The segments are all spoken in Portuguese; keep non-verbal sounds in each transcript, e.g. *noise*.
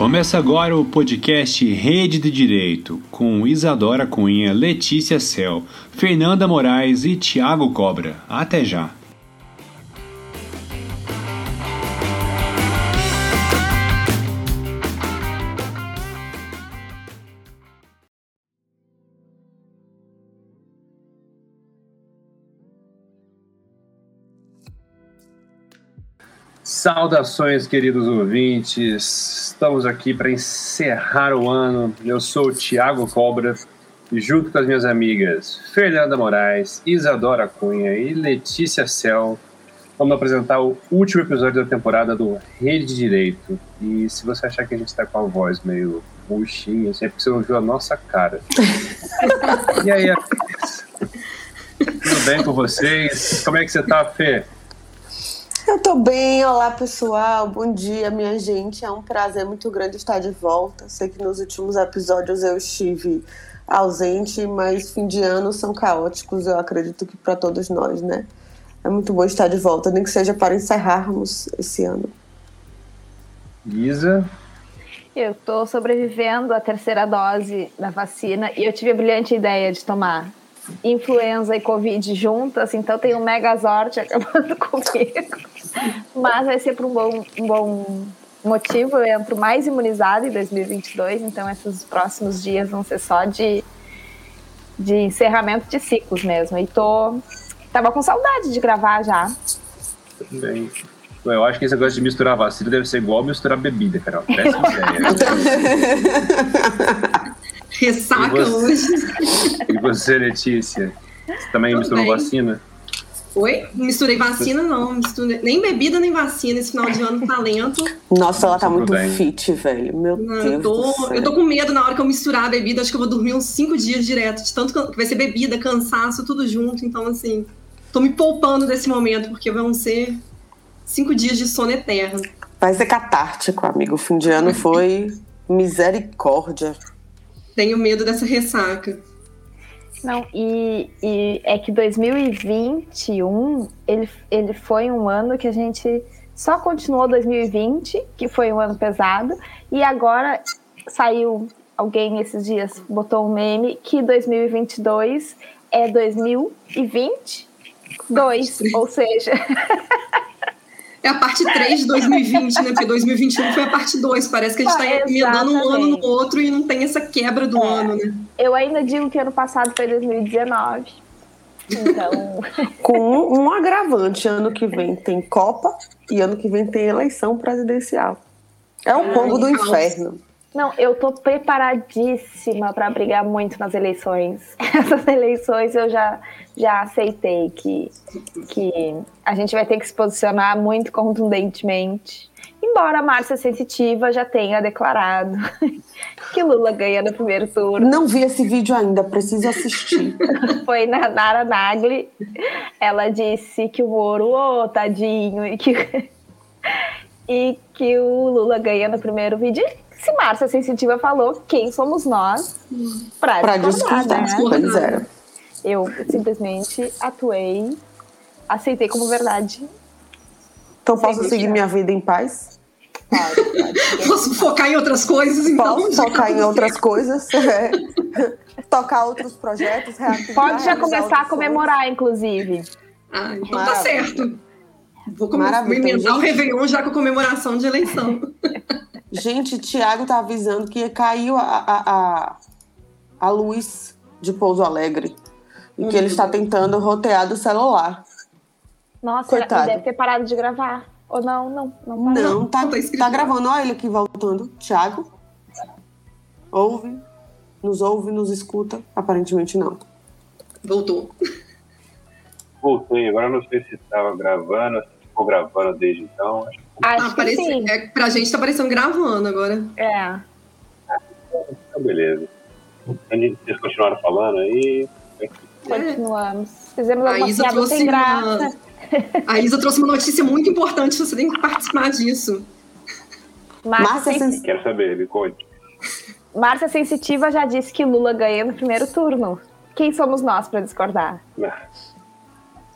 Começa agora o podcast Rede de Direito, com Isadora Cunha, Letícia Cel, Fernanda Moraes e Tiago Cobra. Até já! Saudações, queridos ouvintes. Estamos aqui para encerrar o ano. Eu sou o Tiago Cobra e, junto com as minhas amigas Fernanda Moraes, Isadora Cunha e Letícia Cel, vamos apresentar o último episódio da temporada do Rede de Direito. E se você achar que a gente está com a voz meio murchinha, é porque você não viu a nossa cara. *laughs* e aí, tudo bem com vocês? Como é que você tá, Fê? Eu tô bem, olá pessoal, bom dia minha gente. É um prazer muito grande estar de volta. Sei que nos últimos episódios eu estive ausente, mas fim de ano são caóticos, eu acredito que para todos nós, né? É muito bom estar de volta, nem que seja para encerrarmos esse ano. Isa? Eu tô sobrevivendo à terceira dose da vacina e eu tive a brilhante ideia de tomar influenza e covid juntas, então tem um megazord acabando *laughs* comigo. *laughs* Mas vai ser por um bom, um bom motivo. Eu entro mais imunizada em 2022, então esses próximos dias vão ser só de, de encerramento de ciclos mesmo. E tô. Tava com saudade de gravar já. Bem. Eu acho que esse negócio de misturar vacina deve ser igual misturar bebida, cara. Péssima ideia. *laughs* Ressaca hoje. E você, Letícia? Você também Tudo misturou bem. vacina? Oi? Misturei vacina, não. Misturei... Nem bebida, nem vacina. Esse final de ano talento. Nossa, ela tá muito bem. fit, velho. Meu Não, Deus. eu, tô, do céu. eu tô com medo na hora que eu misturar a bebida. Acho que eu vou dormir uns cinco dias direto. De tanto que vai ser bebida, cansaço, tudo junto. Então, assim, tô me poupando desse momento, porque vão ser cinco dias de sono eterno. Vai ser catártico, amigo. O fim de ano foi misericórdia. Tenho medo dessa ressaca. Não, e, e é que 2021 ele, ele foi um ano que a gente só continuou 2020, que foi um ano pesado, e agora saiu alguém esses dias botou um meme que 2022 é 2022, ou seja, *laughs* a parte 3 de 2020, né? Porque 2021 foi a parte 2. Parece que a gente tá Ah, emendando um ano no outro e não tem essa quebra do É. ano, né? eu ainda digo que ano passado foi 2019. Então, *laughs* Com um, um agravante. Ano que vem tem Copa e ano que vem tem eleição presidencial. É o Ai, pombo do caos. inferno. Não, eu tô preparadíssima para brigar muito nas eleições. *laughs* Essas eleições eu já, já aceitei que, que a gente vai ter que se posicionar muito contundentemente. Embora a Márcia Sensitiva já tenha declarado *laughs* que Lula ganha no primeiro turno. Não vi esse vídeo ainda, preciso assistir. *laughs* Foi na Nara Nagli. Ela disse que o Moro, ô tadinho, e que, e que o Lula ganha no primeiro vídeo. Se Márcia Sensitiva falou, quem somos nós para Pra discordar, discordar. né? Pois é. Eu simplesmente atuei, aceitei como verdade. Então posso seguir minha vida em paz? Pode, pode. *laughs* Posso focar em outras coisas, então? Posso focar em outras coisas? É. *laughs* Tocar outros projetos, Pode já começar a comemorar, inclusive. Ah, então tá Maravilha. certo. Vou come- Maravilha, vou emendar o. Réveillon já com a comemoração de eleição. *laughs* Gente, Tiago tá avisando que caiu a, a, a, a luz de Pouso Alegre. E que ele está tentando rotear do celular. Nossa, Coitado. ele deve ter parado de gravar. Ou não, não, não parou. Não, tá, não tá tá gravando. Olha ele aqui voltando. Tiago. Ouve. Nos ouve, nos escuta. Aparentemente não. Voltou. Voltei, agora não sei se estava gravando, se ficou gravando desde então. Acho que Acho Ah, parece, sim. é, pra gente tá parecendo gravando agora. É. tá beleza. Vocês continuaram falando aí. Continuamos. Fizemos A Isa trouxe sem uma, graça. a Isa trouxe uma notícia muito importante, você tem que participar disso. Márcia, Márcia Sen- Sen- Quero saber, me conte. Márcia Sensitiva já disse que Lula ganha no primeiro turno. Quem somos nós para discordar?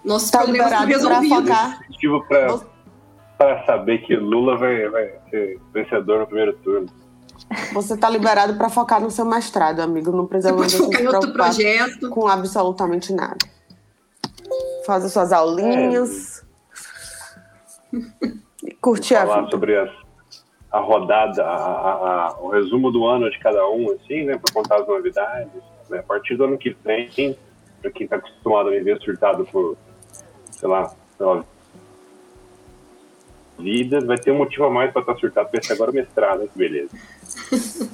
Nossos Tá problemas estão para resolvidos. focar. Motivo para para saber que Lula vai, vai ser vencedor no primeiro turno. Você tá liberado para focar no seu mestrado, amigo. Não precisa Você pode focar em outro projeto. Com absolutamente nada. Fazer suas aulinhas. É. Curtir a Falar vida. sobre as- a rodada, a- a- a- o resumo do ano de cada um, assim, né? Pra contar as novidades. né, A partir do ano que vem, pra quem tá acostumado a me ver surtado por, sei lá, pela vida, vai ter um motivo a mais pra estar surtado, pra esse agora o mestrado, né? Que beleza. *laughs*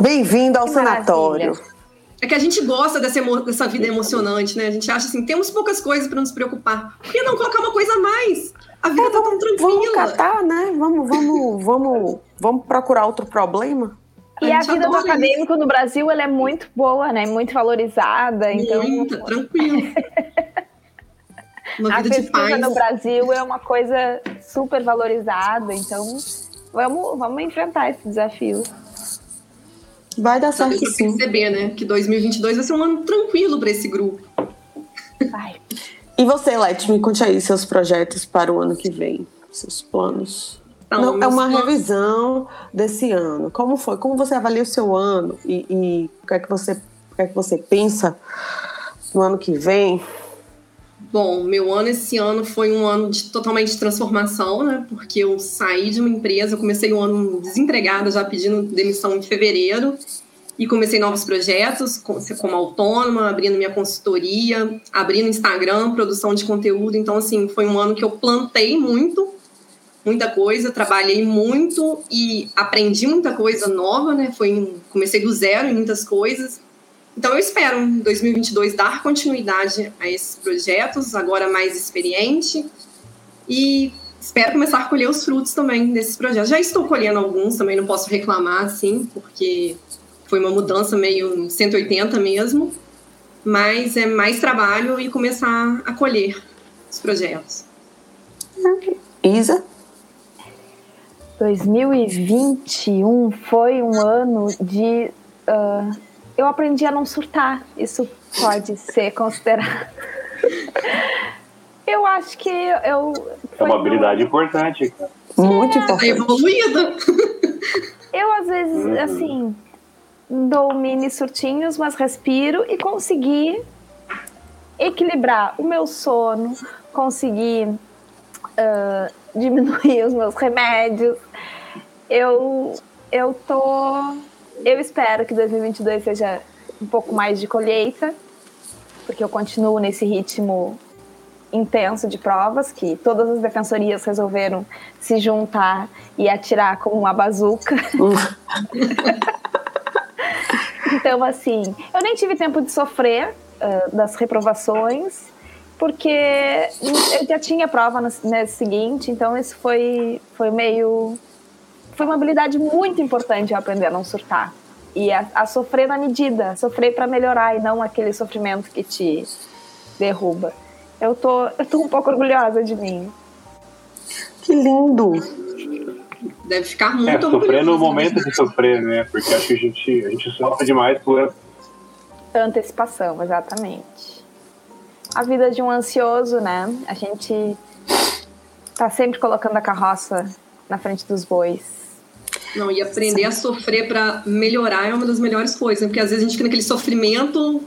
Bem-vindo ao Que sanatório. maravilha. É que a gente gosta dessa, emo- dessa vida emocionante, né? A gente acha assim, temos poucas coisas para nos preocupar. Por que não colocar uma coisa a mais? A vida tá tão Vamos tranquila. catar, né? Vamos, vamos, *laughs* vamos, vamos procurar outro problema. E a vida do acadêmico no Brasil ela é muito boa, né? Muito valorizada. Então, Muita, tranquilo. *laughs* Uma a pesquisa paz. no Brasil é uma coisa super valorizada. Então, vamos, vamos enfrentar esse desafio. Vai dar certo sim. perceber, né? Que 2022 vai ser um ano tranquilo para esse grupo. Vai. E você, Leti, me conte aí seus projetos para o ano que vem, seus planos. Então, Não, é uma planos- revisão desse ano. Como foi? Como você avalia o seu ano e, e o que é que você, o que é que você pensa no ano que vem? Bom, meu ano esse ano foi um ano de totalmente de transformação, né? Porque eu saí de uma empresa, eu comecei o ano desempregada, já pedindo demissão em fevereiro, e comecei novos projetos, com- como autônoma, abrindo minha consultoria, abrindo Instagram, produção de conteúdo. Então, assim, foi um ano que eu plantei muito, muita coisa, trabalhei muito e aprendi muita coisa nova, né? Foi comecei do zero em muitas coisas. Então, eu espero em 2022 dar continuidade a esses projetos, agora mais experiente, e espero começar a colher os frutos também desses projetos. Já estou colhendo alguns, também não posso reclamar, assim, porque foi uma mudança meio 180 mesmo, mas é mais trabalho e começar a colher os projetos. Isa? 2021 foi um ano de. ah, eu aprendi a não surtar. Isso pode ser considerado. eu acho que eu. É uma um- habilidade importante, cara. Muito Tá importante. evoluída! Eu, às vezes, Uhum. assim, dou mini surtinhos, mas respiro e consegui equilibrar o meu sono, consegui ah, diminuir os meus remédios. Eu, eu tô. Eu espero que 2022 seja um pouco mais de colheita, porque eu continuo nesse ritmo intenso de provas, que todas as defensorias resolveram se juntar e atirar como uma bazuca. *laughs* então, assim, eu nem tive tempo de sofrer ah, das reprovações, porque eu já tinha prova no mês seguinte, então isso foi, foi meio. Foi uma habilidade muito importante eu aprender a não surtar. E a, a sofrer na medida, sofrer para melhorar e não aquele sofrimento que te derruba. Eu tô, eu tô um pouco orgulhosa de mim. Que lindo. Deve ficar É, muito sofrer orgulhosa no momento de sofrer, né? Porque acho que a gente, a gente sofre demais por Antecipação, exatamente. A vida de um ansioso, né? A gente tá sempre colocando a carroça na frente dos bois. Não, e aprender a sofrer para melhorar é uma das melhores coisas, né? porque às vezes a gente fica naquele sofrimento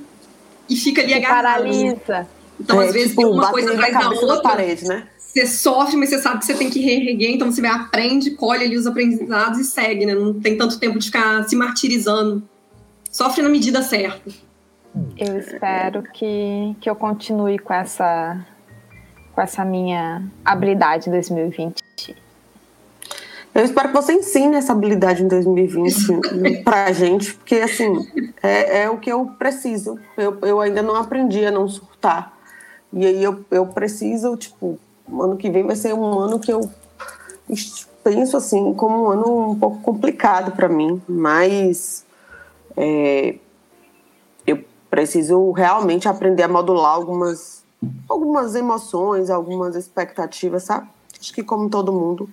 e fica ali agarrado. né? paralisa. Então, É, às vezes, tipo, tem uma coisa atrás da outra, parede, né? você sofre, mas você sabe que você tem que reerguer, então você aprende, colhe ali os aprendizados e segue, né? Não tem tanto tempo de ficar se martirizando. Sofre na medida certa. Eu espero que, que eu continue com essa, com essa minha habilidade em 2020. Eu espero que você ensine essa habilidade em 2020 *laughs* pra gente, porque assim, é, é o que eu preciso. Eu, eu ainda não aprendi a não surtar. E aí eu, eu preciso, tipo, o ano que vem vai ser um ano que eu penso assim, como um ano um pouco complicado para mim, mas é, eu preciso realmente aprender a modular algumas, algumas emoções, algumas expectativas, sabe? Acho que como todo mundo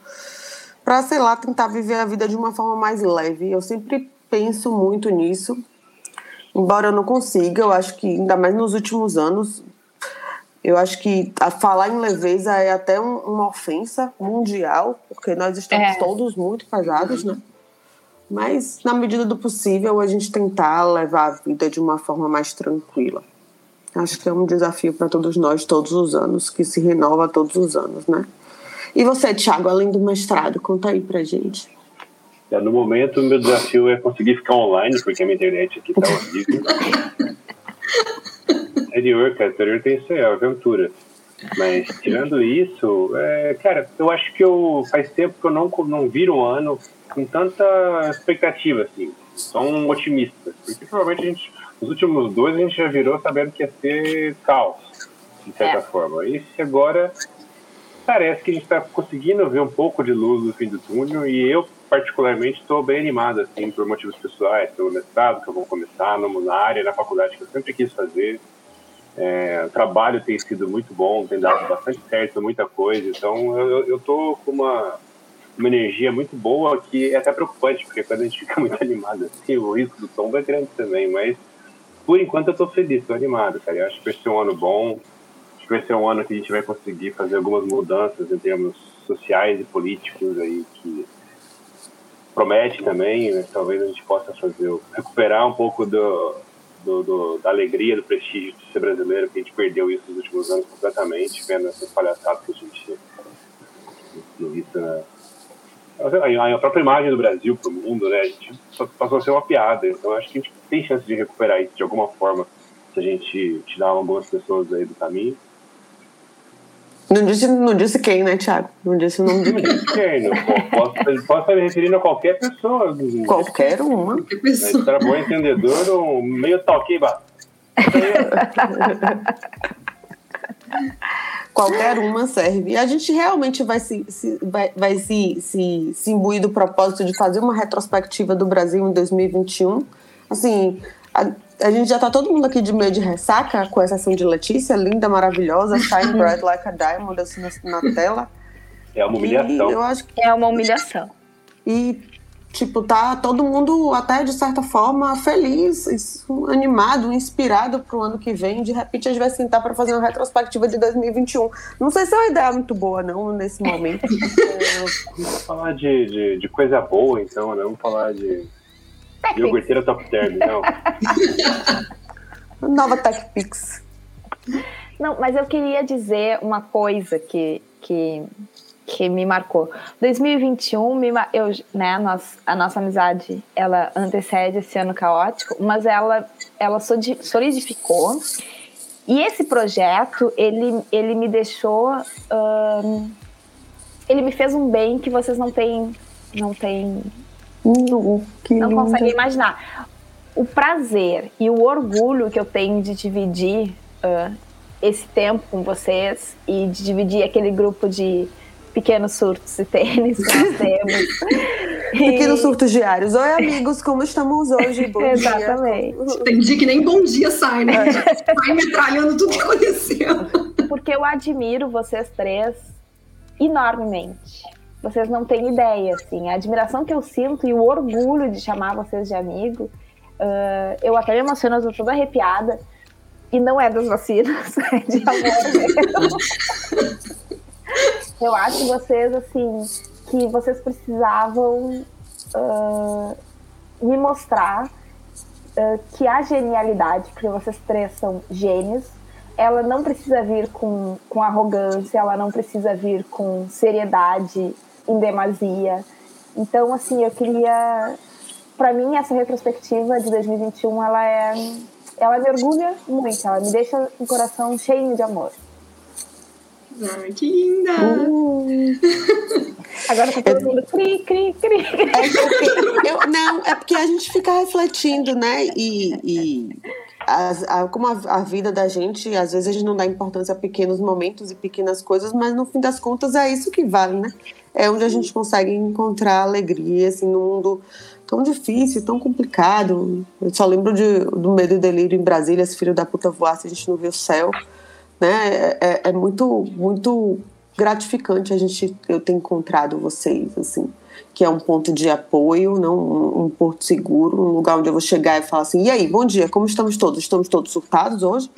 para sei lá tentar viver a vida de uma forma mais leve. Eu sempre penso muito nisso, embora eu não consiga. Eu acho que ainda mais nos últimos anos, eu acho que a falar em leveza é até um- uma ofensa mundial, porque nós estamos É. todos muito pesados, né? Mas, na medida do possível, a gente tentar levar a vida de uma forma mais tranquila. Acho que é um desafio para todos nós, todos os anos, que se renova todos os anos, né? E você, Thiago, além do mestrado, conta aí pra gente. É, no momento, o meu desafio é conseguir ficar online, porque a minha internet aqui tá horrível. *laughs* Interior, cara, interior tem isso aí, é aventura. Mas, tirando isso, é, cara, eu acho que eu faz tempo que eu não, não viro um ano com tanta expectativa, assim. Sou um otimista. Porque provavelmente a gente, nos últimos dois a gente já virou sabendo que ia ser caos, de certa é. forma. E se agora parece que a gente está conseguindo ver um pouco de luz no fim do túnel e eu, particularmente, estou bem animado, assim, por motivos pessoais, pelo mestrado que eu vou começar, na área, na faculdade que eu sempre quis fazer. É, o trabalho tem sido muito bom, tem dado bastante certo, muita coisa. Então, eu, tô com uma, uma energia muito boa que é até preocupante, porque quando a gente *laughs* fica muito animado assim, o risco do tom é grande também. Mas, por enquanto, eu tô feliz, tô animado, cara. Eu acho que vai ser um ano bom. Que vai ser um ano que a gente vai conseguir fazer algumas mudanças em termos sociais e políticos aí que promete também, mas talvez a gente possa fazer recuperar um pouco do do, do, da alegria, do prestígio de ser brasileiro, que a gente perdeu isso nos últimos anos completamente, vendo essas palhaçadas que a gente não visto na. A própria imagem do Brasil para o mundo, né? A gente passou a ser uma piada. Então acho que a gente tem chance de recuperar isso de alguma forma se a gente tirar algumas pessoas aí do caminho. Não disse, não disse quem, né, Thiago? Não disse o nome de *laughs* quem. quem posso, posso estar me referindo a qualquer pessoa. Qualquer uma. Qualquer pessoa. Mas, bom entendedor, um meio talquiba. *laughs* qualquer uma serve. E a gente realmente vai se, se, vai, vai se, se, se imbuir do propósito de fazer uma retrospectiva do Brasil em 2021. Assim, a, a gente já tá todo mundo aqui de meio de ressaca, com exceção de Letícia, linda, maravilhosa, shine bright like a diamond, assim, na, na tela. É uma humilhação. eu acho que... É uma humilhação. E, tipo, tá todo mundo, até de certa forma, feliz, animado, inspirado pro ano que vem. De repente, a gente vai sentar para fazer uma retrospectiva de 2021. Não sei se é uma ideia muito boa, não, nesse momento. *laughs* Vamos falar de, de, de coisa boa, então, né? Vamos falar de Iogurteira Top Term, não. *laughs* Nova TechPix. Não, mas eu queria dizer uma coisa que, que, que me marcou. 2021, me, eu, né, nós, a nossa amizade, ela antecede esse ano caótico, mas ela, ela solidificou. E esse projeto, ele, ele me deixou... Um, ele me fez um bem que vocês não têm, não têm não, não consegue imaginar. O prazer e o orgulho que eu tenho de dividir uh, esse tempo com vocês e de dividir aquele grupo de pequenos surtos e tênis que nós temos. *laughs* Pequenos surtos diários. Oi, amigos, como estamos hoje? Bom *laughs* Exatamente. Dia. Tem dia que nem bom dia sai, né? É. Sai metralhando tudo que aconteceu. Porque eu admiro vocês três enormemente vocês não têm ideia, assim. A admiração que eu sinto e o orgulho de chamar vocês de amigo, uh, eu até me emociono, eu tô toda arrepiada. E não é das vacinas, *laughs* é de amor eu acho vocês, assim, que vocês precisavam uh, me mostrar uh, que a genialidade, porque vocês três são gênios, ela não precisa vir com, com arrogância, ela não precisa vir com seriedade em demasia. Então, assim, eu queria. Para mim, essa retrospectiva de 2021, ela é. Ela me orgulha muito, ela me deixa o coração cheio de amor. Ai, que linda! Uh. *laughs* Agora tá todo mundo cri, cri, cri. É porque, eu, não, é porque a gente fica refletindo, né? E, e a, a, como a, a, vida da gente, às vezes a gente não dá importância a pequenos momentos e pequenas coisas, mas no fim das contas é isso que vale, né? É onde a gente consegue encontrar alegria, assim, num mundo tão difícil, tão complicado. Eu só lembro de, do medo e delírio em Brasília, se filho da puta voasse, a gente não vê o céu, né? É, é, é muito, muito gratificante a gente eu ter encontrado vocês, assim. Que é um ponto de apoio, não um, um porto seguro, um lugar onde eu vou chegar e falar assim: e aí, bom dia, como estamos todos? Estamos todos surtados hoje?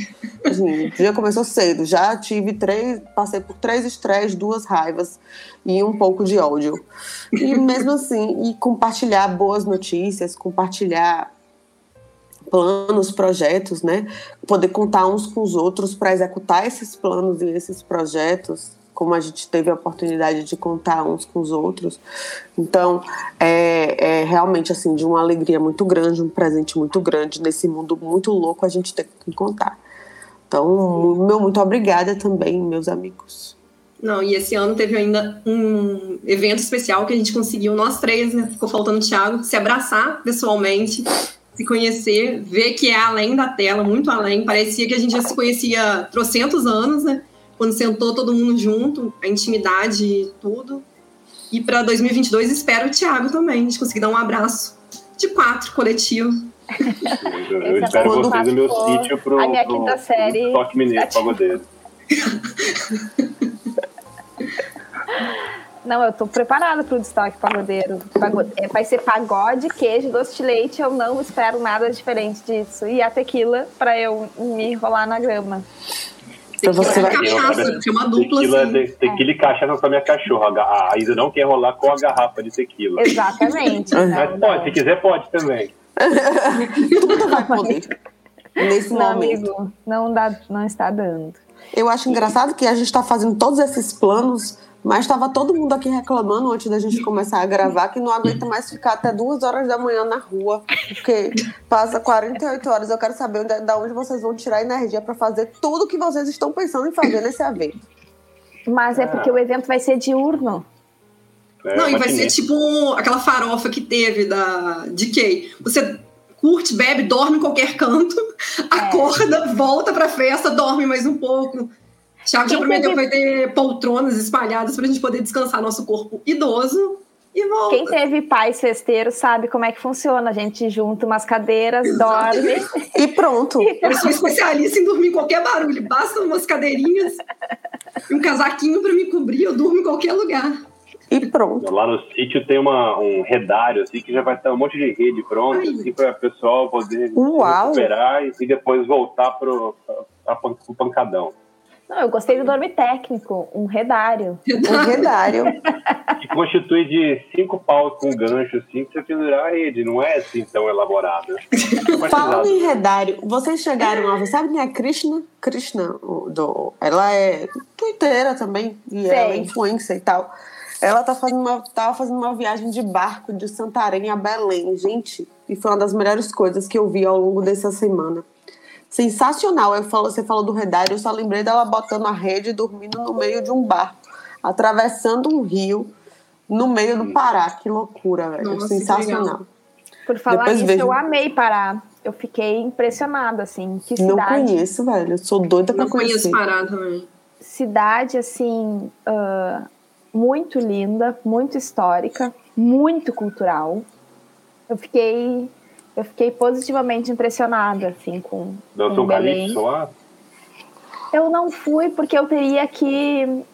Assim, *laughs* o dia começou cedo, já tive três, passei por três estresses, duas raivas e um pouco de ódio. E mesmo assim, e compartilhar boas notícias, compartilhar planos, projetos, né? Poder contar uns com os outros para executar esses planos e esses projetos, como a gente teve a oportunidade de contar uns com os outros. Então, é, é realmente assim de uma alegria muito grande, um presente muito grande nesse mundo muito louco a gente ter que contar. Então, meu muito obrigada também, meus amigos. Não, e esse ano teve ainda um evento especial que a gente conseguiu, nós três, né? Ficou faltando o Thiago, se abraçar pessoalmente se conhecer, ver que é além da tela, muito além. Parecia que a gente já se conhecia trocentos anos, né? Quando sentou todo mundo junto, a intimidade e tudo. E para 2022 espero o Thiago também, a gente conseguir dar um abraço de quatro coletivo. Eu, eu espero vocês no meu sítio pro, a minha quinta pro, série. pro Toque Mineiro, Pagodeiro. *laughs* Não, eu tô preparada pro destaque pagodeiro. Pagode... é, Vai ser pagode, queijo, doce de leite. Eu não espero nada diferente disso. E a tequila pra eu me enrolar na grama. Então você vai- cachaça, que é uma dupla Tequila, assim. te- tequila e cachaça com a minha cachorra. A Isa não quer rolar com a garrafa de tequila. Exatamente. Mas Mas Não, pode, não. se quiser, pode também. Tudo vai poder. Nesse Não, momento. amigo, não, dá, não está dando. Eu acho engraçado que a gente está fazendo todos esses planos, mas estava todo mundo aqui reclamando antes da gente começar a gravar que não aguenta mais ficar até duas horas da manhã na rua, porque passa 48 horas. Eu quero saber onde, da onde vocês vão tirar energia para fazer tudo que vocês estão pensando em fazer nesse evento. Mas é porque o evento vai ser diurno. É, Não, e vai ser tipo um- aquela farofa que teve da DK. Você curte, bebe, dorme em qualquer canto, acorda, volta pra festa, dorme mais um pouco. Thiago já prometeu que vai ter poltronas espalhadas pra gente poder descansar nosso corpo idoso e volta. Quem teve pais festeiros sabe como é que funciona. A gente junta umas cadeiras, dorme. E pronto. *laughs* Eu sou especialista em dormir em qualquer barulho. Basta umas cadeirinhas e um casaquinho pra me cobrir, eu durmo em qualquer lugar. E pronto. Lá no sítio tem uma, um redário, assim, que já vai estar um monte de rede pronta, assim, para o pessoal poder Uau. recuperar e, e depois voltar pra, pro pancadão. Não, eu gostei do dorme técnico, um redário. Um redário. Que constitui de cinco paus com gancho, assim, pra você pendurar a rede. Não é assim tão elaborado. Falando em redário, vocês chegaram a ver, sabe quem é a Krishna? Krishna, o- do, ela é twitteira também, e Sei. ela é influencer e tal. Ela tá fazendo uma, tava fazendo uma viagem de barco de Santarém a Belém, gente. E foi uma das melhores coisas que eu vi ao longo dessa semana. Sensacional. Eu falo, você falou do redário, eu só lembrei dela botando a rede e dormindo no meio de um barco, atravessando um rio no meio do Pará. Que loucura, velho. Nossa, Sensacional. Por falar Depois nisso, vejo. eu amei parar. Eu fiquei impressionada, assim. Que Não cidade. conheço, velho. Eu sou doida pra Não conheço conhecer. Pará também. cidade assim ah, muito linda, muito histórica, muito cultural. Eu fiquei eu fiquei positivamente impressionada assim com, Dançou com Belém. lá? Eu não fui porque eu teria que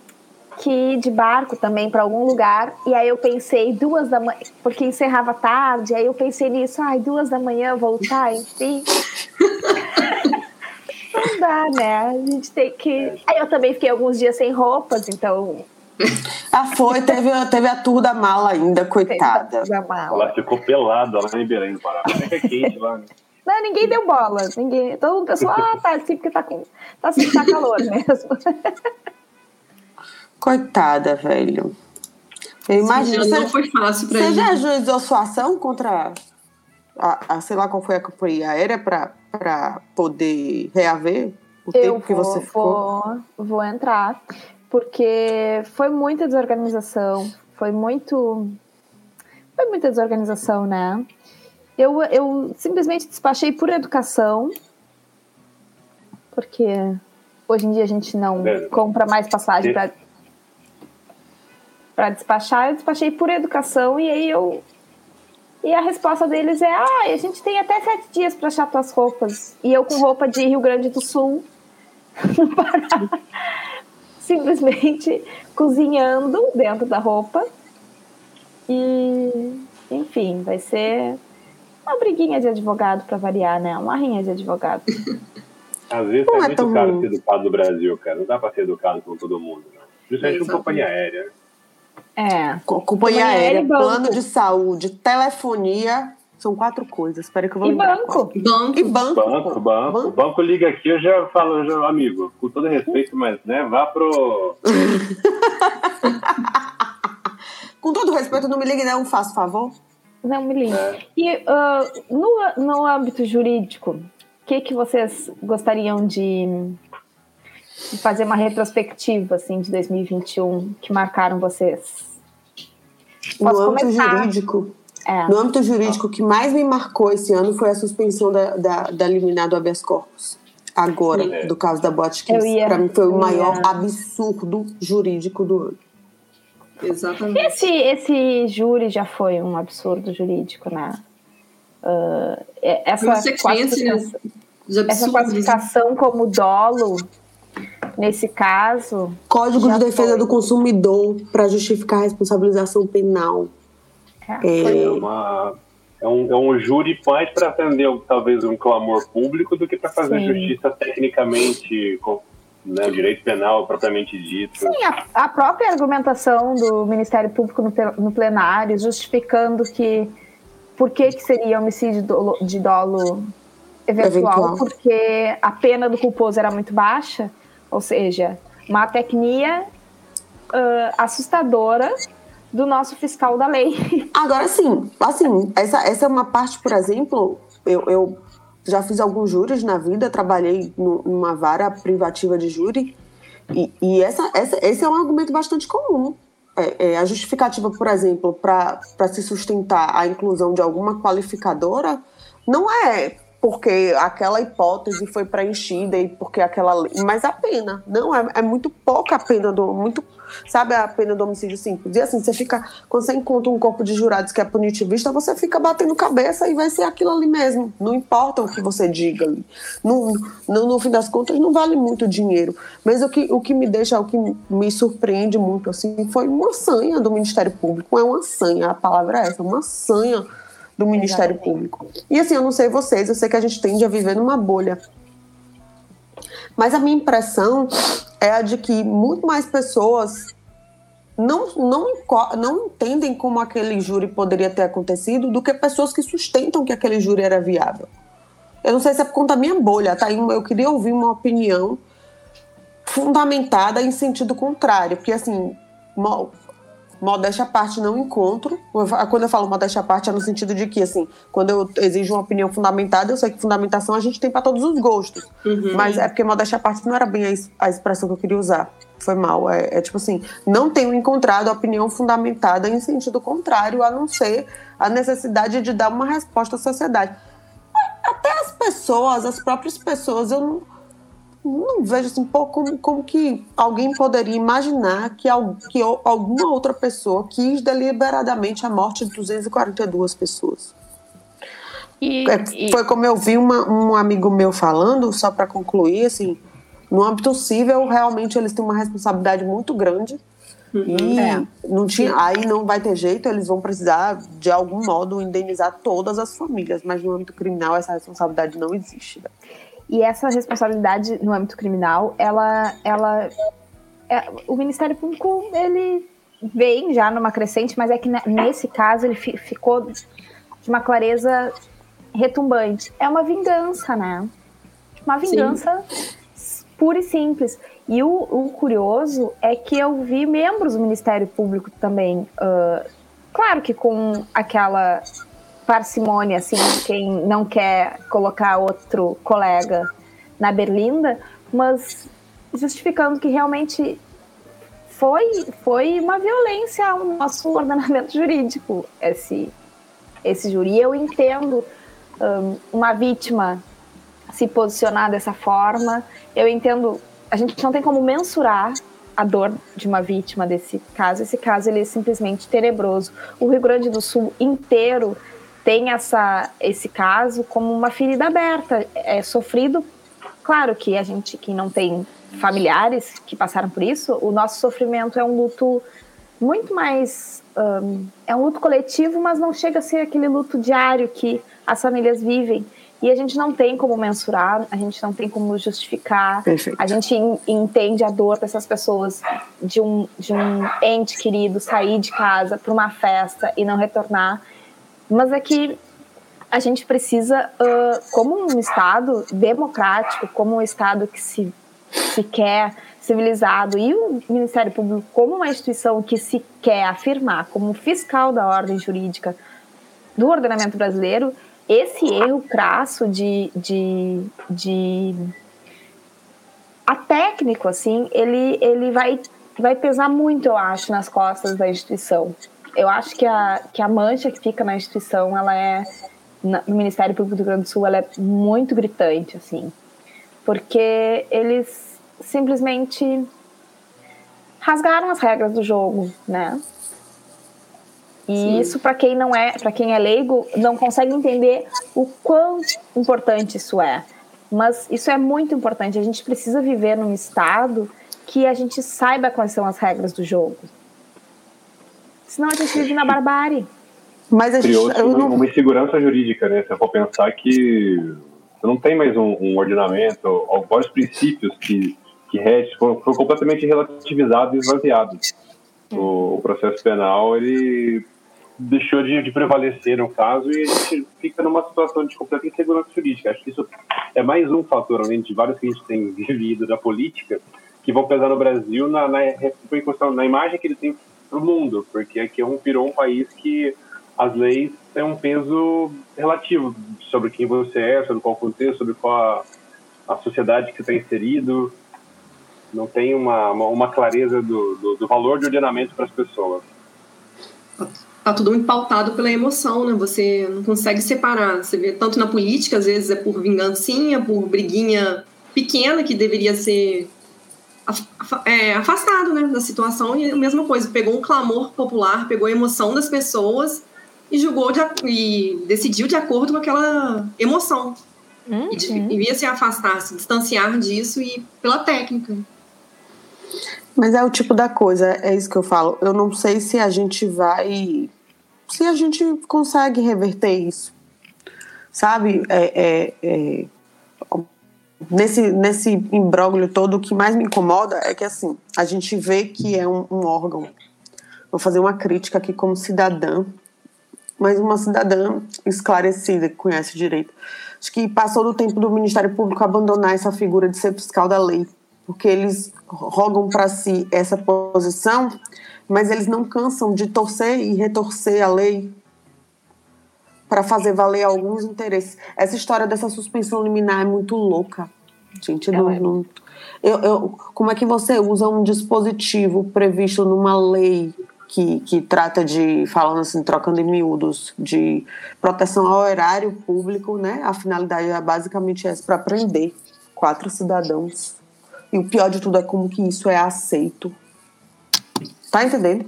que ir de barco também para algum lugar e aí eu pensei duas da manhã porque encerrava tarde aí eu pensei nisso ai duas da manhã voltar enfim *laughs* não dá né a gente tem que aí eu também fiquei alguns dias sem roupas então Ah, foi. Teve, teve a tour da mala ainda, coitada. da mala. Ela ficou pelada lá em Belém do Pará. Como é que quente lá, né? Não, ninguém deu bola. Ninguém, todo mundo pensou, ah, tá, sim, porque tá com. Tá, assim, tá calor mesmo. *laughs* Coitada, velho. Eu imagino. Ano não Você, foi fácil pra você já ajuizou sua ação contra a, a- sei lá qual foi a companhia aérea pra, pra poder reaver o Eu tempo que vou, você ficou? vou, vou entrar, porque foi muita desorganização, foi muito. Foi muita desorganização, né? Eu, eu simplesmente despachei por educação, porque hoje em dia a gente não É. compra mais passagem para para despachar, eu despachei por educação e aí eu e a resposta deles é: ah, a gente tem até sete dias para achar tuas roupas. E eu com roupa de Rio Grande do Sul, *laughs* no Pará, simplesmente *laughs* cozinhando dentro da roupa E, enfim, vai ser uma briguinha de advogado para variar, né? Uma rinha de advogado. *laughs* Às vezes Não é é muito caro ruim. ser educado no Brasil, cara. Não dá pra ser educado com todo mundo, não. Principalmente com companhia aérea. É. Co- Companhia Companhia aérea, aérea plano de saúde, telefonia. São quatro coisas. Espera que eu vou E lembrar. banco. Banco. E banco. Banco, banco. O banco liga aqui, eu já falo, eu já, amigo, com todo respeito, mas né, vá pro. *laughs* Com todo respeito, não me ligue, não, faço favor. Não me lembro. E ah, no, no âmbito jurídico, o que, que vocês gostariam de, de fazer uma retrospectiva assim, de 2021 que marcaram vocês? No Posso âmbito começar? jurídico, É. no âmbito jurídico, o que mais me marcou esse ano foi a suspensão da, da, da liminar do habeas corpus. Agora, Sim. do caso da Bot Eu ia- Para mim foi o maior ia- absurdo jurídico do ano. Exatamente. Esse, esse júri já foi um absurdo jurídico, né? É- essa, sequência classificação, de essa absurdos. classificação como dolo, nesse caso, Código de Defesa foi. do Consumidor para justificar a responsabilização penal. É, É, uma, é, um, é um júri mais para atender talvez um clamor público do que para fazer Sim. justiça tecnicamente, com né, direito penal propriamente dito. Sim, a, a própria argumentação do Ministério Público no, no plenário, justificando que por que, que seria homicídio dolo- de dolo eventual, Eventual. porque a pena do culposo era muito baixa, ou seja, uma tecnia ah, assustadora do nosso fiscal da lei. Agora sim, assim, essa, essa é uma parte, por exemplo, eu, eu já fiz alguns júris na vida, trabalhei nu- numa vara privativa de júri, e, e essa, essa, esse é um argumento bastante comum. É, é, a justificativa, por exemplo, para se sustentar a inclusão de alguma qualificadora não é porque aquela hipótese foi preenchida e porque aquela mas a pena, não é, é muito pouca a pena do muito, sabe a pena do homicídio simples. E assim, você fica quando você encontra um corpo de jurados que é punitivista, você fica batendo cabeça e vai ser aquilo ali mesmo. Não importa o que você diga ali. No, no, no fim das contas, não vale muito dinheiro. Mas o que, o que me deixa, o que me surpreende muito assim, foi uma sanha do Ministério Público. É uma sanha, a palavra é essa, uma sanha do Ministério Exatamente. Público. E assim, eu não sei vocês, eu sei que a gente tende a viver numa bolha. Mas a minha impressão é a de que muito mais pessoas não, não, não entendem como aquele júri poderia ter acontecido do que pessoas que sustentam que aquele júri era viável. Eu não sei se é por conta da minha bolha, tá? Eu queria ouvir uma opinião fundamentada em sentido contrário, porque assim, modéstia à parte não encontro. Quando eu falo modéstia à parte é no sentido de que assim, quando eu exijo uma opinião fundamentada, eu sei que fundamentação a gente tem para todos os gostos. Uhum. Mas é porque modéstia à parte não era bem a expressão que eu queria usar. Foi mal. É, é tipo assim, não tenho encontrado opinião fundamentada em sentido contrário, a não ser a necessidade de dar uma resposta à sociedade. Até as pessoas, as próprias pessoas, eu não, não vejo assim, pô, como, como que alguém poderia imaginar que, que alguma outra pessoa quis deliberadamente a morte de 242 pessoas. E, É, foi como eu vi uma- um amigo meu falando, só para concluir, assim, no âmbito civil, realmente eles têm uma responsabilidade muito grande. E É. não tinha, aí não vai ter jeito, eles vão precisar, de algum modo, indenizar todas as famílias. Mas no âmbito criminal, essa responsabilidade não existe. né? E essa responsabilidade no âmbito criminal, ela, ela, é- o Ministério Público ele vem já numa crescente, mas é que ne- nesse caso ele fi- ficou de uma clareza retumbante. É uma vingança, né? Uma vingança pura e simples. E o, o curioso é que eu vi membros do Ministério Público também, ah, claro que com aquela parcimônia, assim, quem não quer colocar outro colega na berlinda, mas justificando que realmente foi, foi uma violência ao nosso ordenamento jurídico, esse, esse júri. Eu entendo hum, uma vítima se posicionar dessa forma, eu entendo, a gente não tem como mensurar a dor de uma vítima desse caso. Esse caso ele é simplesmente tenebroso. O Rio Grande do Sul inteiro tem essa, esse caso como uma ferida aberta, é sofrido. Claro que a gente que não tem familiares que passaram por isso, o nosso sofrimento é um luto muito mais. Um, é um luto coletivo, mas não chega a ser aquele luto diário que as famílias vivem. E a gente não tem como mensurar, a gente não tem como justificar. Perfeito. A gente entende a dor dessas pessoas de um, de um ente querido sair de casa para uma festa e não retornar. Mas é que a gente precisa, uh, como um Estado democrático, como um Estado que se, se quer civilizado e o Ministério Público como uma instituição que se quer afirmar como fiscal da ordem jurídica do ordenamento brasileiro, esse erro crasso de, de, de a técnico assim ele, ele vai, vai pesar muito eu acho nas costas da instituição eu acho que a, que a mancha que fica na instituição ela é no Ministério Público do Rio Grande do Sul ela é muito gritante assim porque eles simplesmente rasgaram as regras do jogo né e Sim. isso para quem não é, para quem é leigo, não consegue entender o quão importante isso é. Mas isso é muito importante. A gente precisa viver num estado que a gente saiba quais são as regras do jogo. Senão a gente vive na barbárie. Mas a gente, Criou não... uma insegurança jurídica, né? Se for pensar que você não tem mais um, um ordenamento, vários princípios que, que foram, foram completamente relativizados e esvaziados. O, o processo penal, ele deixou de, de, prevalecer no caso e a gente fica numa situação de completa insegurança jurídica. Acho que isso é mais um fator, além de vários que a gente tem *laughs* vivido da política, que vão pesar no Brasil na, na, na imagem que ele tem para o mundo, porque aqui é virou um país que as leis têm um peso relativo sobre quem você é, sobre qual contexto, sobre qual a, a sociedade que você está inserido. Não tem uma, uma, uma clareza do, do, do valor de ordenamento para as pessoas tá tudo muito pautado pela emoção, né? Você não consegue separar. Você vê tanto na política, às vezes é por vingancinha, por briguinha pequena que deveria ser afastado né, da situação e a mesma coisa, pegou um clamor popular, pegou a emoção das pessoas e julgou de, e decidiu de acordo com aquela emoção. Uhum. E devia se afastar, se distanciar disso e pela técnica. Mas é o tipo da coisa, é isso que eu falo. Eu não sei se a gente vai se a gente consegue reverter isso, sabe? É, é, é, nesse, nesse imbróglio todo, o que mais me incomoda é que, assim, a gente vê que é um, um órgão. Vou fazer uma crítica aqui como cidadã, mas uma cidadã esclarecida, que conhece direito. Acho que passou do tempo do Ministério Público abandonar essa figura de ser fiscal da lei, porque eles rogam para si essa posição mas eles não cansam de torcer e retorcer a lei para fazer valer alguns interesses. Essa história dessa suspensão liminar é muito louca, gente. Não, é. não, eu, eu, como é que você usa um dispositivo previsto numa lei que, que trata de, falando assim, trocando em miúdos, de proteção ao erário público, né? A finalidade é basicamente essa, para prender quatro cidadãos. E o pior de tudo é como que isso é aceito Tá entendendo?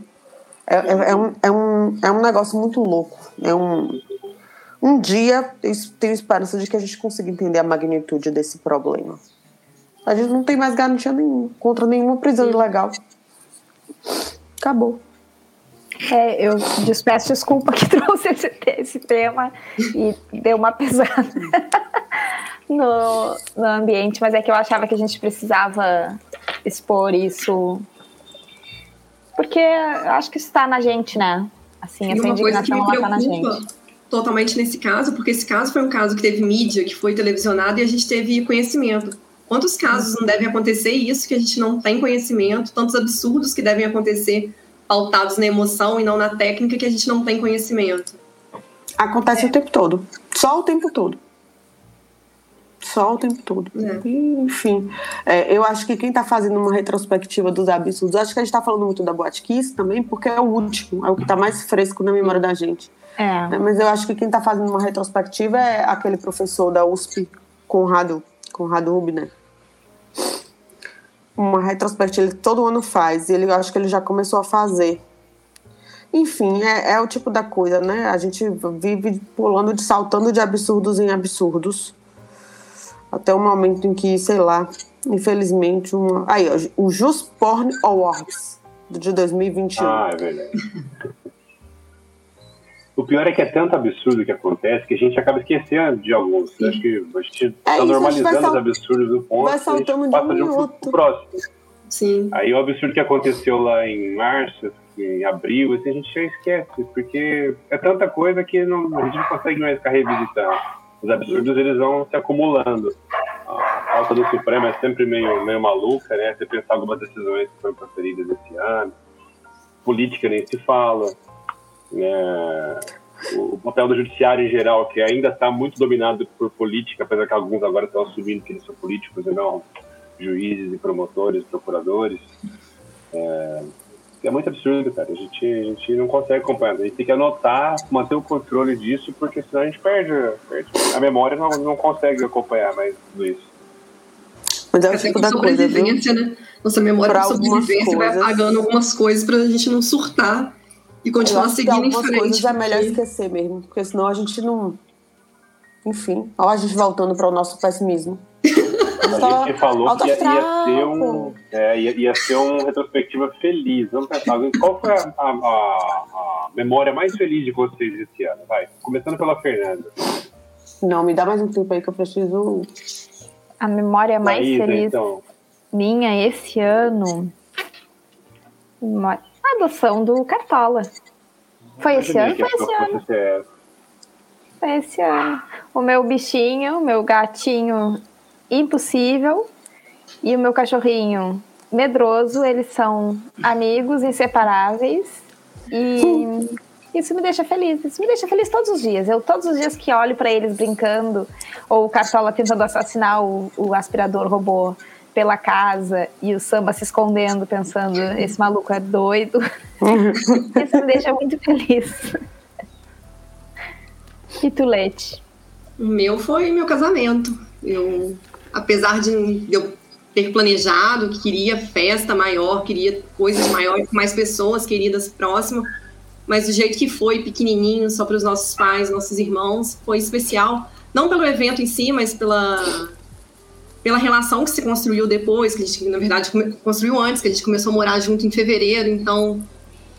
É, é, é, um, é, um, é um negócio muito louco. É um, um dia eu tenho esperança de que a gente consiga entender a magnitude desse problema. A gente não tem mais garantia nenhuma contra nenhuma prisão ilegal. Acabou. É, eu despeço desculpa que *laughs* trouxe esse, esse tema e deu uma pesada *laughs* no, no ambiente, mas é que eu achava que a gente precisava expor isso porque acho que isso está na gente, né? Assim, essa indignação ela tá na gente. Totalmente nesse caso, porque esse caso foi um caso que teve mídia, que foi televisionado e a gente teve conhecimento. Quantos casos não devem acontecer isso que a gente não tem conhecimento? Tantos absurdos que devem acontecer pautados na emoção e não na técnica que a gente não tem conhecimento. Acontece é. o tempo todo. Só o tempo todo. Só o tempo todo. É. Enfim, é, eu acho que quem está fazendo uma retrospectiva dos absurdos, acho que a gente está falando muito da Boate Kiss também, porque é o último, é o que está mais fresco na memória da gente. É. é mas eu acho que quem está fazendo uma retrospectiva é aquele professor da USP, Conrado, Conrado Rubner. Uma retrospectiva ele todo ano faz, e ele, eu acho que ele já começou a fazer. Enfim, é, é o tipo da coisa, né? A gente vive pulando, de saltando de absurdos em absurdos até o momento em que, sei lá, infelizmente, uma. Aí, ó, o Just Porn Awards. de 2021. Ah, é verdade. O pior é que é tanto absurdo que acontece que a gente acaba esquecendo de alguns. Acho que a gente está É isso, normalizando os absurdos do ponto vai saltando de passa um de um pro- próximo. Sim. Aí o absurdo que aconteceu lá em março, em abril, assim, a gente já esquece, porque é tanta coisa que não- a gente não consegue mais ficar revisitando. Os absurdos eles vão se acumulando. A alta do Supremo é sempre meio, meio maluca, né? Você pensar algumas decisões que foram proferidas esse ano. Política nem se fala. Né? O papel do judiciário em geral, que ainda está muito dominado por política, apesar que alguns agora estão assumindo que eles são políticos e não juízes e promotores, procuradores. É, é muito absurdo, cara. A gente, a gente não consegue acompanhar. A gente tem que anotar, manter o controle disso, porque senão a gente perde. perde. A memória não, não consegue acompanhar mais tudo isso. Mas é o tipo da coisa, viu? né? Nossa memória Pra de sobrevivência vai apagando algumas coisas pra gente não surtar e Eu continuar seguindo em algumas frente. coisas é melhor porque- esquecer mesmo, porque senão a gente não. Enfim, olha a gente voltando para o nosso pessimismo. *laughs* A gente falou que ia, ia ser um, é, ia, ia ser uma retrospectiva feliz. Vamos pensar, qual foi a, a- a- memória mais feliz de vocês esse ano? Vai, começando pela Fernanda. Não, me dá mais um tempo aí que eu preciso. A memória mais Maísa, feliz então. minha esse ano. A adoção do Cartola. Foi esse ano? Foi esse ano. Foi esse ano. O meu bichinho, meu gatinho impossível e o meu cachorrinho medroso, eles são amigos inseparáveis e isso me deixa feliz. Isso me deixa feliz todos os dias. Eu todos os dias que olho pra eles brincando ou o Cartola tentando assassinar o, o aspirador robô pela casa e o samba se escondendo pensando esse maluco é doido. *laughs* isso me deixa muito feliz. E tu, Lete? O meu foi meu casamento. Eu, apesar de eu ter planejado que queria festa maior, queria coisas maiores, com mais pessoas queridas próximas, mas do jeito que foi, pequenininho, só para os nossos pais, nossos irmãos, foi especial. Não pelo evento em si, mas pela pela relação que se construiu depois, que a gente, na verdade, construiu antes, que a gente começou a morar junto em fevereiro, então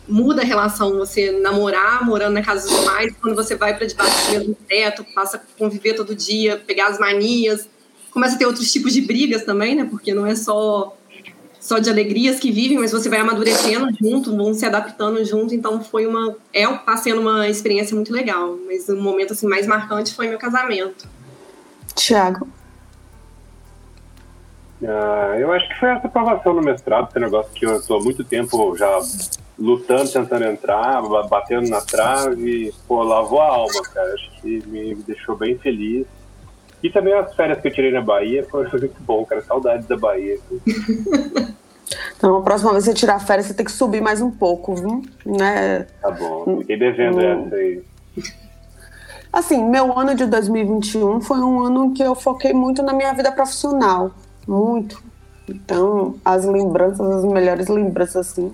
muda a relação você namorar, morando na casa dos pais, quando você vai para debaixo do mesmo teto, passa a conviver todo dia, pegar as manias, começa a ter outros tipos de brigas também, né? Porque não é só só de alegrias que vivem, mas você vai amadurecendo junto, vão se adaptando junto, então foi uma é tá sendo uma experiência muito legal, mas o momento assim mais marcante foi meu casamento. Tiago. Ah, eu acho que foi essa aprovação no mestrado, esse negócio que eu estou há muito tempo já lutando, tentando entrar, ba- batendo na trave, pô, lavou a alma, cara. Acho que me deixou bem feliz. E também as férias que eu tirei na Bahia foi foi *laughs* muito bom, cara. Saudades da Bahia. *laughs* Então, a próxima vez que você tirar férias, você tem que subir mais um pouco, viu? Né? Tá bom, fiquei devendo Hum. essa aí. Assim, meu ano de 2021 foi um ano em que eu foquei muito na minha vida profissional. Muito. Então, as lembranças, as melhores lembranças, assim,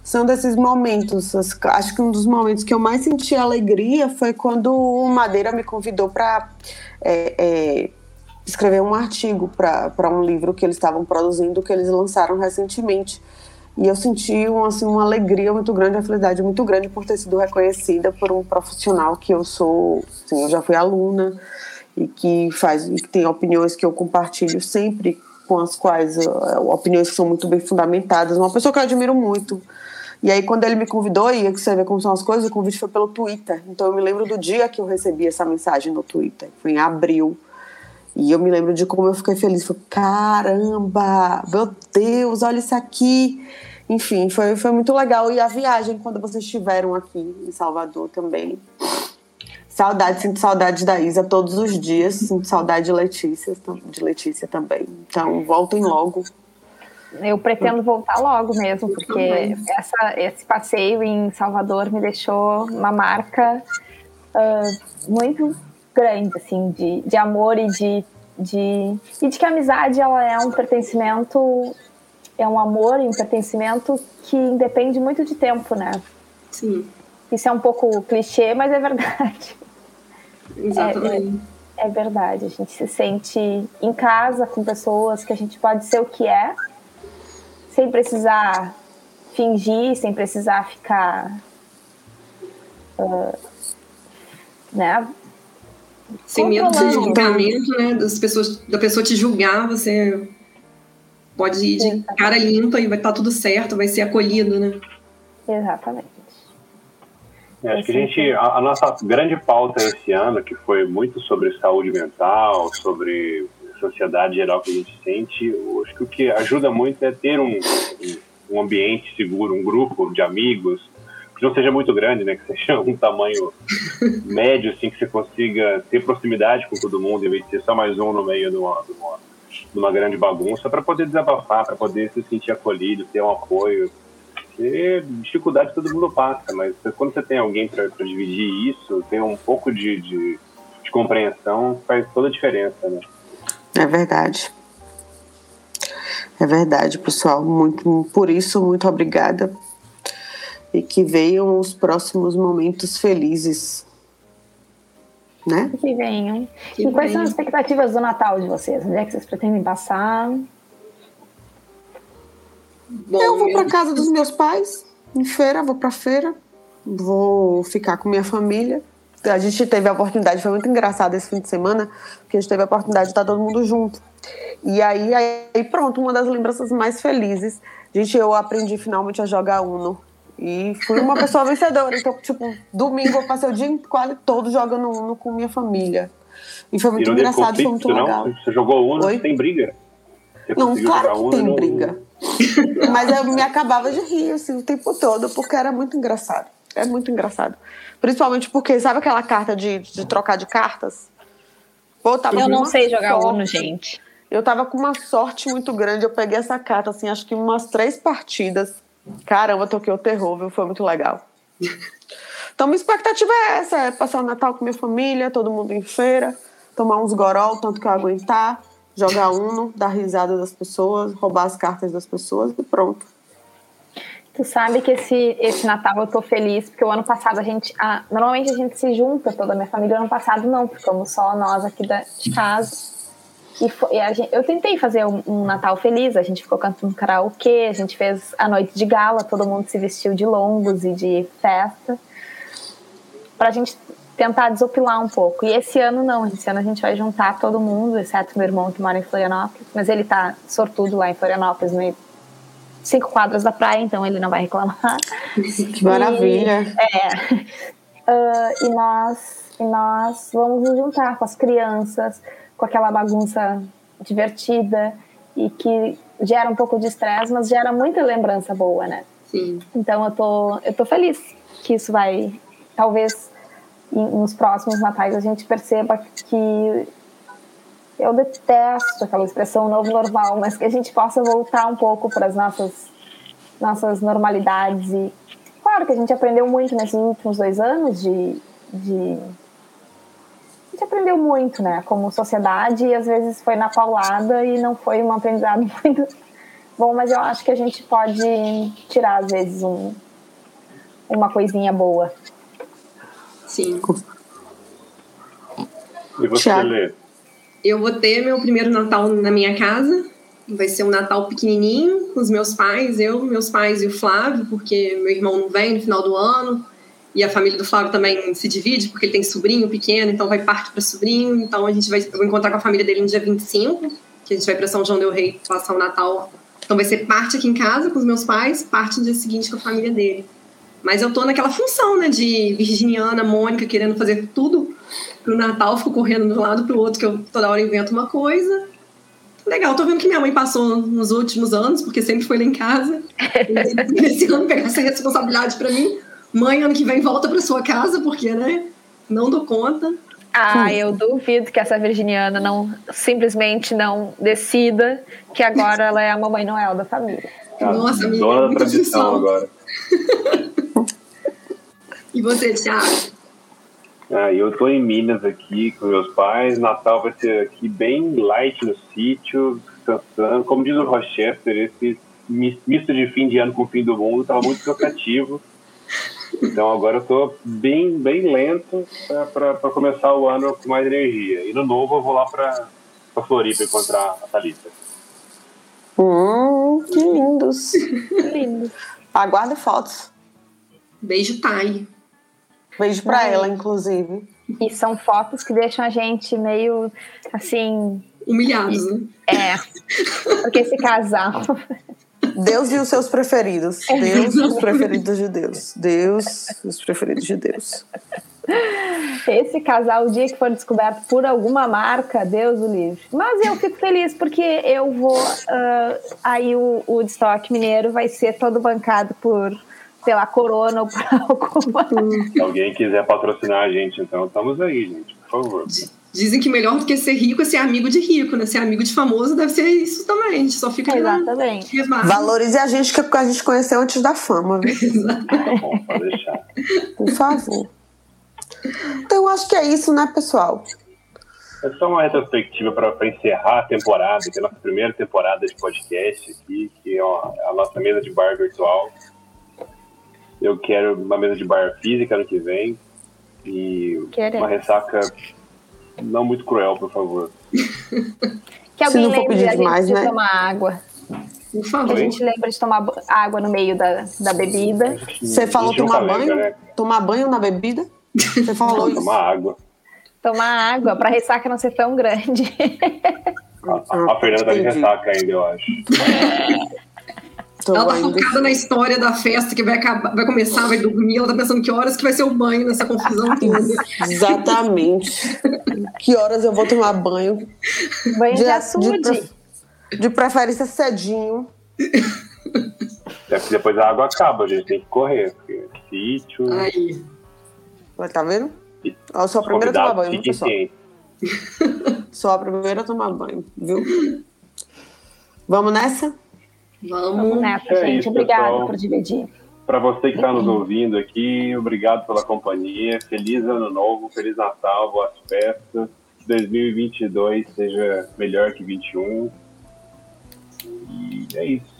são desses momentos. Acho que um dos momentos que eu mais senti alegria foi quando o Madeira me convidou para escrever um artigo para um livro que eles estavam produzindo, que eles lançaram recentemente. E eu senti um, assim, uma alegria muito grande, uma felicidade muito grande por ter sido reconhecida por um profissional que eu sou, assim, eu já fui aluna e que faz, e que tem opiniões que eu compartilho sempre com as quais eh, opiniões que são muito bem fundamentadas, uma pessoa que eu admiro muito. E aí quando ele me convidou, e você vê como são as coisas, o convite foi pelo Twitter. Então eu me lembro do dia que eu recebi essa mensagem no Twitter, foi em abril. E eu me lembro de como eu fiquei feliz. Falei, caramba, meu Deus, olha isso aqui. Enfim, foi, foi muito legal. E a viagem, quando vocês estiveram aqui em Salvador também. Saudade, sinto saudade da Isa todos os dias. Sinto saudade de Letícia, de Letícia também. Então, voltem logo. Eu pretendo voltar logo mesmo, porque essa, esse passeio em Salvador me deixou uma marca ah, muito grande, assim, de, de amor e de, de, e de que a amizade ela é um pertencimento, é um amor e um pertencimento que independe muito de tempo, né? Sim, Isso é um pouco clichê, mas é verdade. Exatamente. É verdade, a gente se sente em casa com pessoas que a gente pode ser o que é, sem precisar fingir, sem precisar ficar. Uh, né? Sem medo do julgamento, né? Das pessoas, da pessoa te julgar, você pode ir de cara limpa e vai estar tudo certo, vai ser acolhido, né? Exatamente. É, acho que a gente, a, a nossa grande pauta esse ano, que foi muito sobre saúde mental, sobre sociedade geral que a gente sente, acho que o que ajuda muito é ter um, um ambiente seguro, um grupo de amigos, que não seja muito grande, né, que seja um tamanho *laughs* médio, assim, que você consiga ter proximidade com todo mundo, em vez de ser só mais um no meio de uma, de uma, de uma grande bagunça, para poder desabafar, para poder se sentir acolhido, ter um apoio. Dificuldade todo mundo passa, mas quando você tem alguém para dividir isso, ter um pouco de, de, de compreensão, faz toda a diferença, né? É verdade. É verdade, pessoal. Muito, por isso, muito obrigada. E que venham os próximos momentos felizes. Né? Que venham. Que e quais são as venham. expectativas do Natal de vocês? Onde é que vocês pretendem passar? Bom, Eu vou para casa dos meus pais, em feira, vou para feira, vou ficar com minha família. A gente teve a oportunidade, foi muito engraçado esse fim de semana, porque a gente teve a oportunidade de estar todo mundo junto. E aí, aí pronto, uma das lembranças mais felizes. Gente, eu aprendi finalmente a jogar Uno. E fui uma pessoa vencedora. Então, tipo, domingo eu passei o dia quase todo jogando Uno com minha família. E foi muito engraçado, foi conflito, muito não? legal. Você jogou Uno, Oi? tem briga. Você Não, claro que Uno, tem não- briga. *laughs* Mas eu me acabava de rir assim, o tempo todo, porque era muito engraçado. É muito engraçado. Principalmente porque, sabe aquela carta de, de trocar de cartas? Pô, Eu com não sei jogar sorte. Uno, gente. Eu tava com uma sorte muito grande. Eu peguei essa carta, assim, acho que umas três partidas. Caramba, toquei o terror, viu? Foi muito legal. Então, minha expectativa é essa: é passar o Natal com minha família, todo mundo em feira, tomar uns goró, o tanto que eu aguentar, jogar Uno, dar risada das pessoas, roubar as cartas das pessoas e pronto. Tu sabe que esse, esse Natal eu tô feliz, porque o ano passado a gente. normalmente a gente se junta, toda a minha família. Ano passado não, ficamos só nós aqui da, de casa. E, foi- e gente- eu tentei fazer um, um Natal feliz, a gente ficou cantando karaokê, a gente fez a noite de gala, todo mundo se vestiu de longos e de festa. Pra gente tentar desopilar um pouco. E esse ano não, esse ano a gente vai juntar todo mundo, exceto meu irmão que mora em Florianópolis, mas ele tá sortudo lá em Florianópolis, no cinco quadras da praia, então ele não vai reclamar. *laughs* Que maravilha. É. *laughs* Ah, e, nós, e nós vamos nos juntar com as crianças, com aquela bagunça divertida e que gera um pouco de estresse, mas gera muita lembrança boa, né? Sim. Então eu tô, eu tô feliz que isso vai. Talvez nos próximos natais a gente perceba que eu detesto aquela expressão novo normal, mas que a gente possa voltar um pouco para as nossas, nossas normalidades. E claro que a gente aprendeu muito nesses últimos dois anos de. de a gente aprendeu muito, né, como sociedade, e às vezes foi na paulada e não foi um aprendizado *laughs* muito bom, mas eu acho que a gente pode tirar, às vezes, um, uma coisinha boa. Sim. E você. Lê? Eu vou ter meu primeiro Natal na minha casa. Vai ser um Natal pequenininho, com os meus pais, eu, meus pais e o Flávio, porque meu irmão não vem no final do ano. E a família do Flávio também se divide, porque ele tem sobrinho pequeno, então vai parte para sobrinho. Então a gente vai eu vou encontrar com a família dele no dia 25, que a gente vai para São João del Rei passar o Natal. Então vai ser parte aqui em casa com os meus pais, parte no dia seguinte com a família dele. Mas eu tô naquela função, né, de virginiana, Mônica, querendo fazer tudo pro Natal, fico correndo de um lado pro outro, que eu toda hora invento uma coisa. Legal, tô vendo que minha mãe passou nos últimos anos, porque sempre foi lá em casa. E *laughs* Esse ano pegar essa responsabilidade pra mim. Mãe, ano que vem volta pra sua casa, porque, né, não dou conta. Ah, eu duvido que essa virginiana não simplesmente não decida que agora *laughs* ela é a mamãe Noel da família. Nossa, amiga, Dona da muita tradição função. agora. *laughs* E você, Thiago? Ah, eu tô em Minas aqui com meus pais. Natal vai ser aqui bem light no sítio, descansando. Como diz o Rochester, esse mi- misto de fim de ano com fim do mundo tava muito cansativo. Então agora eu tô bem, bem lento para começar o ano com mais energia. E no novo eu vou lá para pra Floripa encontrar a Thalita. Hum, que lindos. Lindo. Aguarde fotos. Beijo, Thay. Beijo pra Ai. ela, inclusive. E são fotos que deixam a gente meio assim. Humilhados, né? É. Porque esse casal. *laughs* Deus e os seus preferidos. Deus e os preferidos de Deus. Deus e os preferidos de Deus. Esse casal, o dia que for descoberto por alguma marca, Deus o livre. Mas eu fico feliz porque eu vou. ah, aí o, o estoque mineiro vai ser todo bancado por, sei lá, Corona ou por *laughs* alguma. Se alguém quiser patrocinar a gente, então estamos aí, gente, por favor. Dizem que melhor do que ser rico é ser amigo de rico, né? Ser amigo de famoso deve ser isso também. A gente só fica na Exatamente. revarga. Valorize a gente que a gente conheceu antes da fama, viu? *laughs* Tá bom, pode deixar. Por favor. Então, eu acho que é isso, né, pessoal? É só uma retrospectiva para encerrar a temporada, que é a nossa primeira temporada de podcast aqui, que é a nossa mesa de bar virtual. Eu quero uma mesa de bar física ano que vem e Queremos. uma ressaca não muito cruel, por favor. *laughs* Que alguém não for lembre pedir a gente demais, de né? tomar água. Por Que favor. a gente lembra de tomar água no meio da, da bebida. Você falou A tomar banho? né? Tomar banho na bebida? Você *laughs* falou Não, isso? tomar água. Tomar água pra ressaca não ser tão grande. A, a Fernanda tá de ressaca ainda, eu acho. *laughs* Tô Ela tá ainda- focada na história da festa que vai, acabar, vai começar, vai dormir. Ela tá pensando que horas que vai ser o banho nessa confusão *laughs* toda. Exatamente. que horas eu vou tomar banho? Banho de, De- açude. de pre- De preferência cedinho. É porque depois a água acaba, a gente tem que correr. Sítio, Aí. Olha, Tá vendo? Eu sou a primeira a tomar banho, viu, pessoal? Sou a primeira a tomar banho, viu? Vamos nessa? Vamos Vamos. nessa, É gente. isso, Obrigada pessoal. por dividir. Para você que está nos ouvindo aqui, obrigado pela companhia. Feliz Ano Novo, Feliz Natal, boas festas. 2022 seja melhor que 21. E é isso.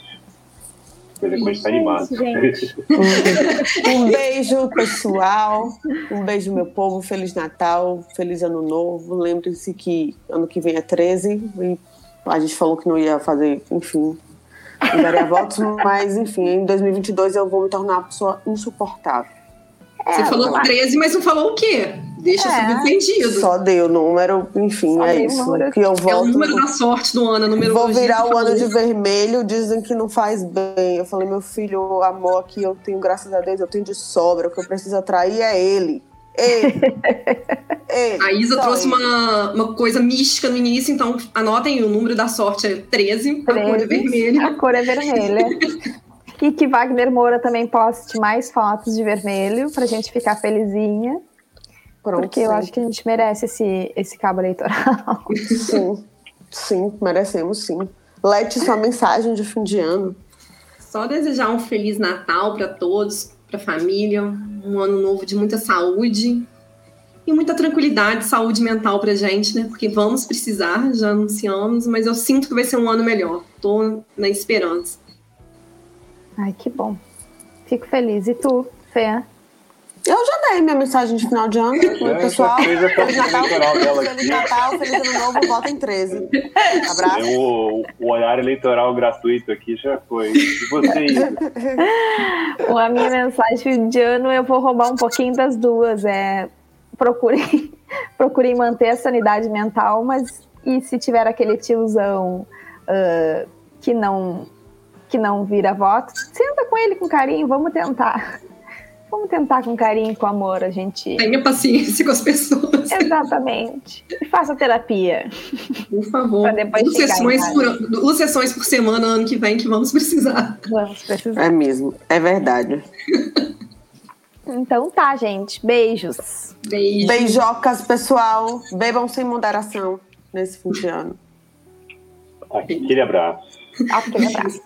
Coisa que a gente tá É animado. isso, gente. *laughs* Um beijo, pessoal. Um beijo, meu povo. Feliz Natal, feliz Ano Novo. Lembrem-se que ano que vem é 13. E a gente falou que não ia fazer, enfim, não daria votos, mas enfim, em 2022 eu vou me tornar uma pessoa insuportável. Você falou 13, mas não falou o quê? Deixa É. subentendido. Só deu número, enfim, Só é isso. número. Que eu É o volto. número da sorte do ano, numerologia. Vou virar o ano de vermelho, dizem que não faz bem. Eu falei, meu filho, o amor que eu tenho, graças a Deus, eu tenho de sobra. O que eu preciso atrair é ele. Ele. *laughs* ele. A Isa trouxe uma, uma coisa mística no início, então anotem o número da sorte é 13, a cor é 13. vermelha. A cor é vermelha. *laughs* e que Wagner Moura também poste mais fotos de vermelho pra gente ficar felizinha. Pronto, Porque eu sim. acho que a gente merece esse, esse cabo eleitoral. Sim, sim, merecemos sim. Lete sua mensagem de fim de ano. Só desejar um feliz Natal para todos, para a família, um ano novo de muita saúde e muita tranquilidade, saúde mental pra gente, né? Porque vamos precisar, já anunciamos, mas eu sinto que vai ser um ano melhor. Tô na esperança. Ai, que bom. Fico feliz. E tu, Fê? Eu já dei minha mensagem de final de ano. É, pessoal, Feliz Natal, feliz. Natal, feliz ano novo, voto em 13. Abraço. Tem o, o horário eleitoral gratuito aqui já foi. E você, Isa? *laughs* Com a minha mensagem de ano, eu vou roubar um pouquinho das duas. É, procurem, *laughs* procurem manter a sanidade mental, mas e se tiver aquele tiozão ah, que não que não vira voto, senta com ele com carinho, vamos tentar. Vamos tentar com carinho, com amor, a gente. Tenha paciência com as pessoas, Exatamente. E faça terapia. por favor. Pra depois Duas sessões, por, duas sessões por semana ano que vem que vamos precisar. Vamos precisar. É mesmo, é verdade. Então tá, gente. Beijos. Beijo. Beijocas, pessoal. Bebam sem moderação nesse fim de ano. Aquele abraço. Aquele abraço.